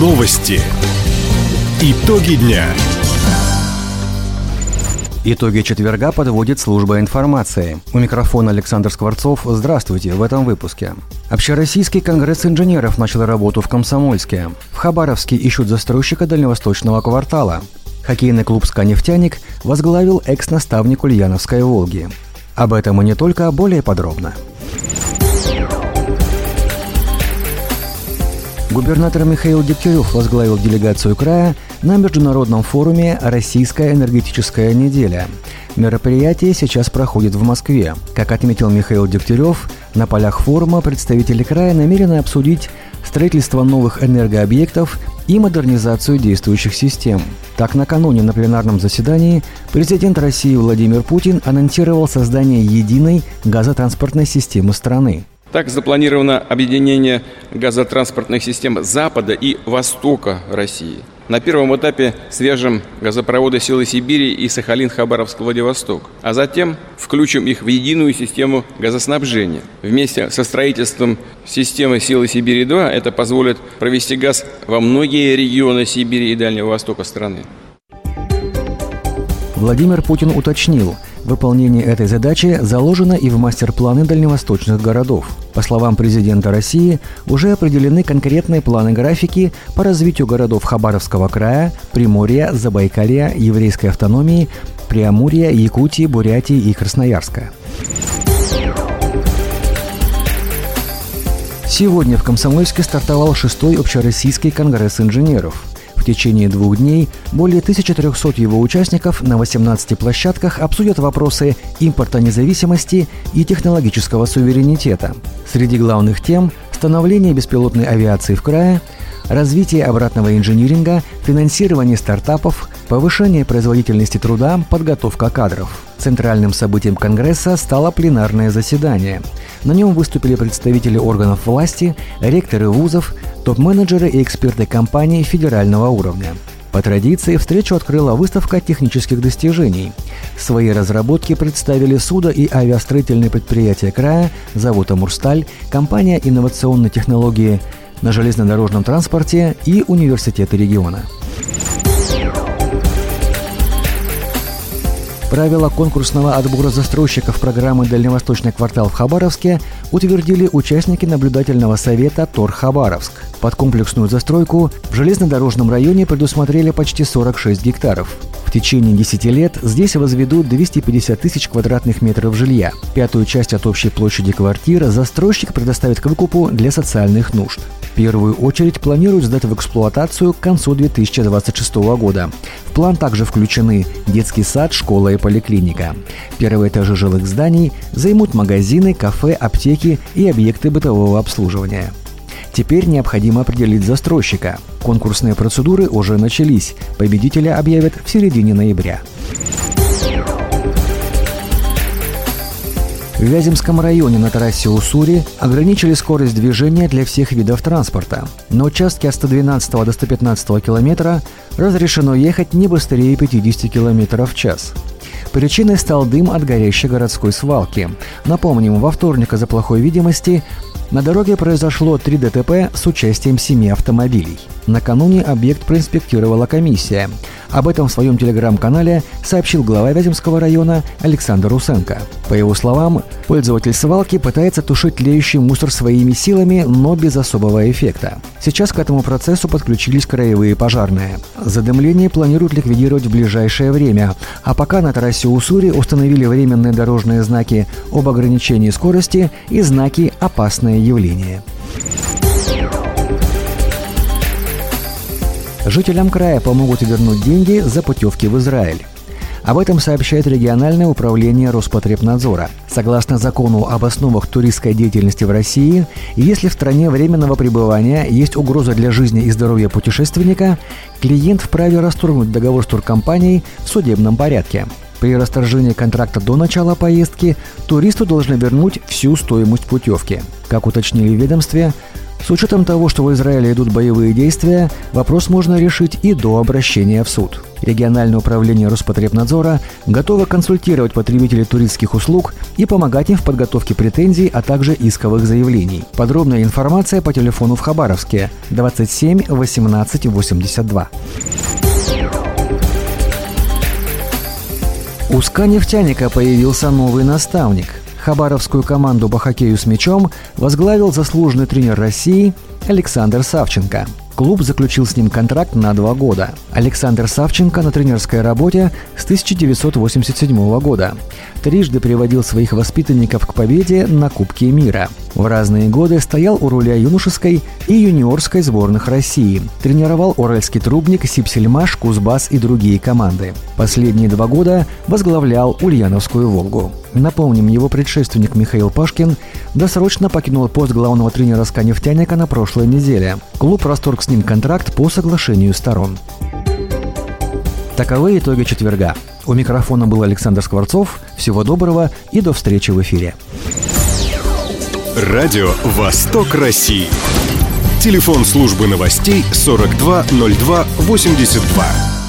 Новости. Итоги дня. Итоги четверга подводит служба информации. У микрофона Александр Скворцов. Здравствуйте в этом выпуске. Общероссийский конгресс инженеров начал работу в Комсомольске. В Хабаровске ищут застройщика дальневосточного квартала. Хоккейный клуб «Сканефтяник» возглавил экс-наставник Ульяновской «Волги». Об этом и не только, а более подробно. Губернатор Михаил Дегтярев возглавил делегацию края на международном форуме «Российская энергетическая неделя». Мероприятие сейчас проходит в Москве. Как отметил Михаил Дегтярев, на полях форума представители края намерены обсудить строительство новых энергообъектов и модернизацию действующих систем. Так, накануне на пленарном заседании президент России Владимир Путин анонсировал создание единой газотранспортной системы страны. Так запланировано объединение газотранспортных систем Запада и Востока России. На первом этапе свяжем газопроводы Силы Сибири и Сахалин-Хабаровск-Владивосток, а затем включим их в единую систему газоснабжения. Вместе со строительством системы Силы Сибири-2 это позволит провести газ во многие регионы Сибири и Дальнего Востока страны. Владимир Путин уточнил – Выполнение этой задачи заложено и в мастер-планы дальневосточных городов. По словам президента России, уже определены конкретные планы-графики по развитию городов Хабаровского края, Приморья, Забайкалья, Еврейской автономии, Преамурья, Якутии, Бурятии и Красноярска. Сегодня в Комсомольске стартовал шестой общероссийский конгресс инженеров. В течение двух дней более 1300 его участников на 18 площадках обсудят вопросы импорта независимости и технологического суверенитета. Среди главных тем – становление беспилотной авиации в крае, развитие обратного инжиниринга, финансирование стартапов, повышение производительности труда, подготовка кадров. Центральным событием Конгресса стало пленарное заседание. На нем выступили представители органов власти, ректоры вузов, топ-менеджеры и эксперты компаний федерального уровня. По традиции встречу открыла выставка технических достижений. Свои разработки представили судо- и авиастроительные предприятия края, завод «Амурсталь», компания инновационной технологии на железнодорожном транспорте и университеты региона. Правила конкурсного отбора застройщиков программы «Дальневосточный квартал» в Хабаровске утвердили участники наблюдательного совета ТОР Хабаровск. Под комплексную застройку в железнодорожном районе предусмотрели почти 46 гектаров. В течение 10 лет здесь возведут 250 тысяч квадратных метров жилья. Пятую часть от общей площади квартир застройщик предоставит к выкупу для социальных нужд. В первую очередь планируют сдать в эксплуатацию к концу 2026 года. В план также включены детский сад, школа и поликлиника. Первые этажи жилых зданий займут магазины, кафе, аптеки и объекты бытового обслуживания. Теперь необходимо определить застройщика. Конкурсные процедуры уже начались. Победителя объявят в середине ноября. В Вяземском районе на трассе Уссури ограничили скорость движения для всех видов транспорта. На участке от 112 до 115 километра разрешено ехать не быстрее 50 км в час. Причиной стал дым от горящей городской свалки. Напомним, во вторник из-за плохой видимости на дороге произошло три ДТП с участием семи автомобилей. Накануне объект проинспектировала комиссия. Об этом в своем телеграм-канале сообщил глава Вяземского района Александр Русенко. По его словам, пользователь свалки пытается тушить тлеющий мусор своими силами, но без особого эффекта. Сейчас к этому процессу подключились краевые пожарные. Задымление планируют ликвидировать в ближайшее время, а пока на трассе Уссури установили временные дорожные знаки об ограничении скорости и знаки «Опасное явление». Жителям края помогут вернуть деньги за путевки в Израиль. Об этом сообщает региональное управление Роспотребнадзора. Согласно закону об основах туристской деятельности в России, если в стране временного пребывания есть угроза для жизни и здоровья путешественника, клиент вправе расторгнуть договор с туркомпанией в судебном порядке. При расторжении контракта до начала поездки туристу должны вернуть всю стоимость путевки. Как уточнили в ведомстве, с учетом того, что в Израиле идут боевые действия, вопрос можно решить и до обращения в суд. Региональное управление Роспотребнадзора готово консультировать потребителей туристских услуг и помогать им в подготовке претензий, а также исковых заявлений. Подробная информация по телефону в Хабаровске 27 18 82. У СКА «Нефтяника» появился новый наставник. Хабаровскую команду по хоккею с мячом возглавил заслуженный тренер России Александр Савченко – Клуб заключил с ним контракт на два года. Александр Савченко на тренерской работе с 1987 года. Трижды приводил своих воспитанников к победе на Кубке мира. В разные годы стоял у руля юношеской и юниорской сборных России. Тренировал Уральский трубник, Сипсельмаш, Кузбасс и другие команды. Последние два года возглавлял Ульяновскую «Волгу». Напомним, его предшественник Михаил Пашкин досрочно покинул пост главного тренера СКА «Нефтяника» на прошлой неделе. Клуб расторг с ним контракт по соглашению сторон. Таковы итоги четверга. У микрофона был Александр Скворцов. Всего доброго и до встречи в эфире. Радио «Восток России». Телефон службы новостей 420282.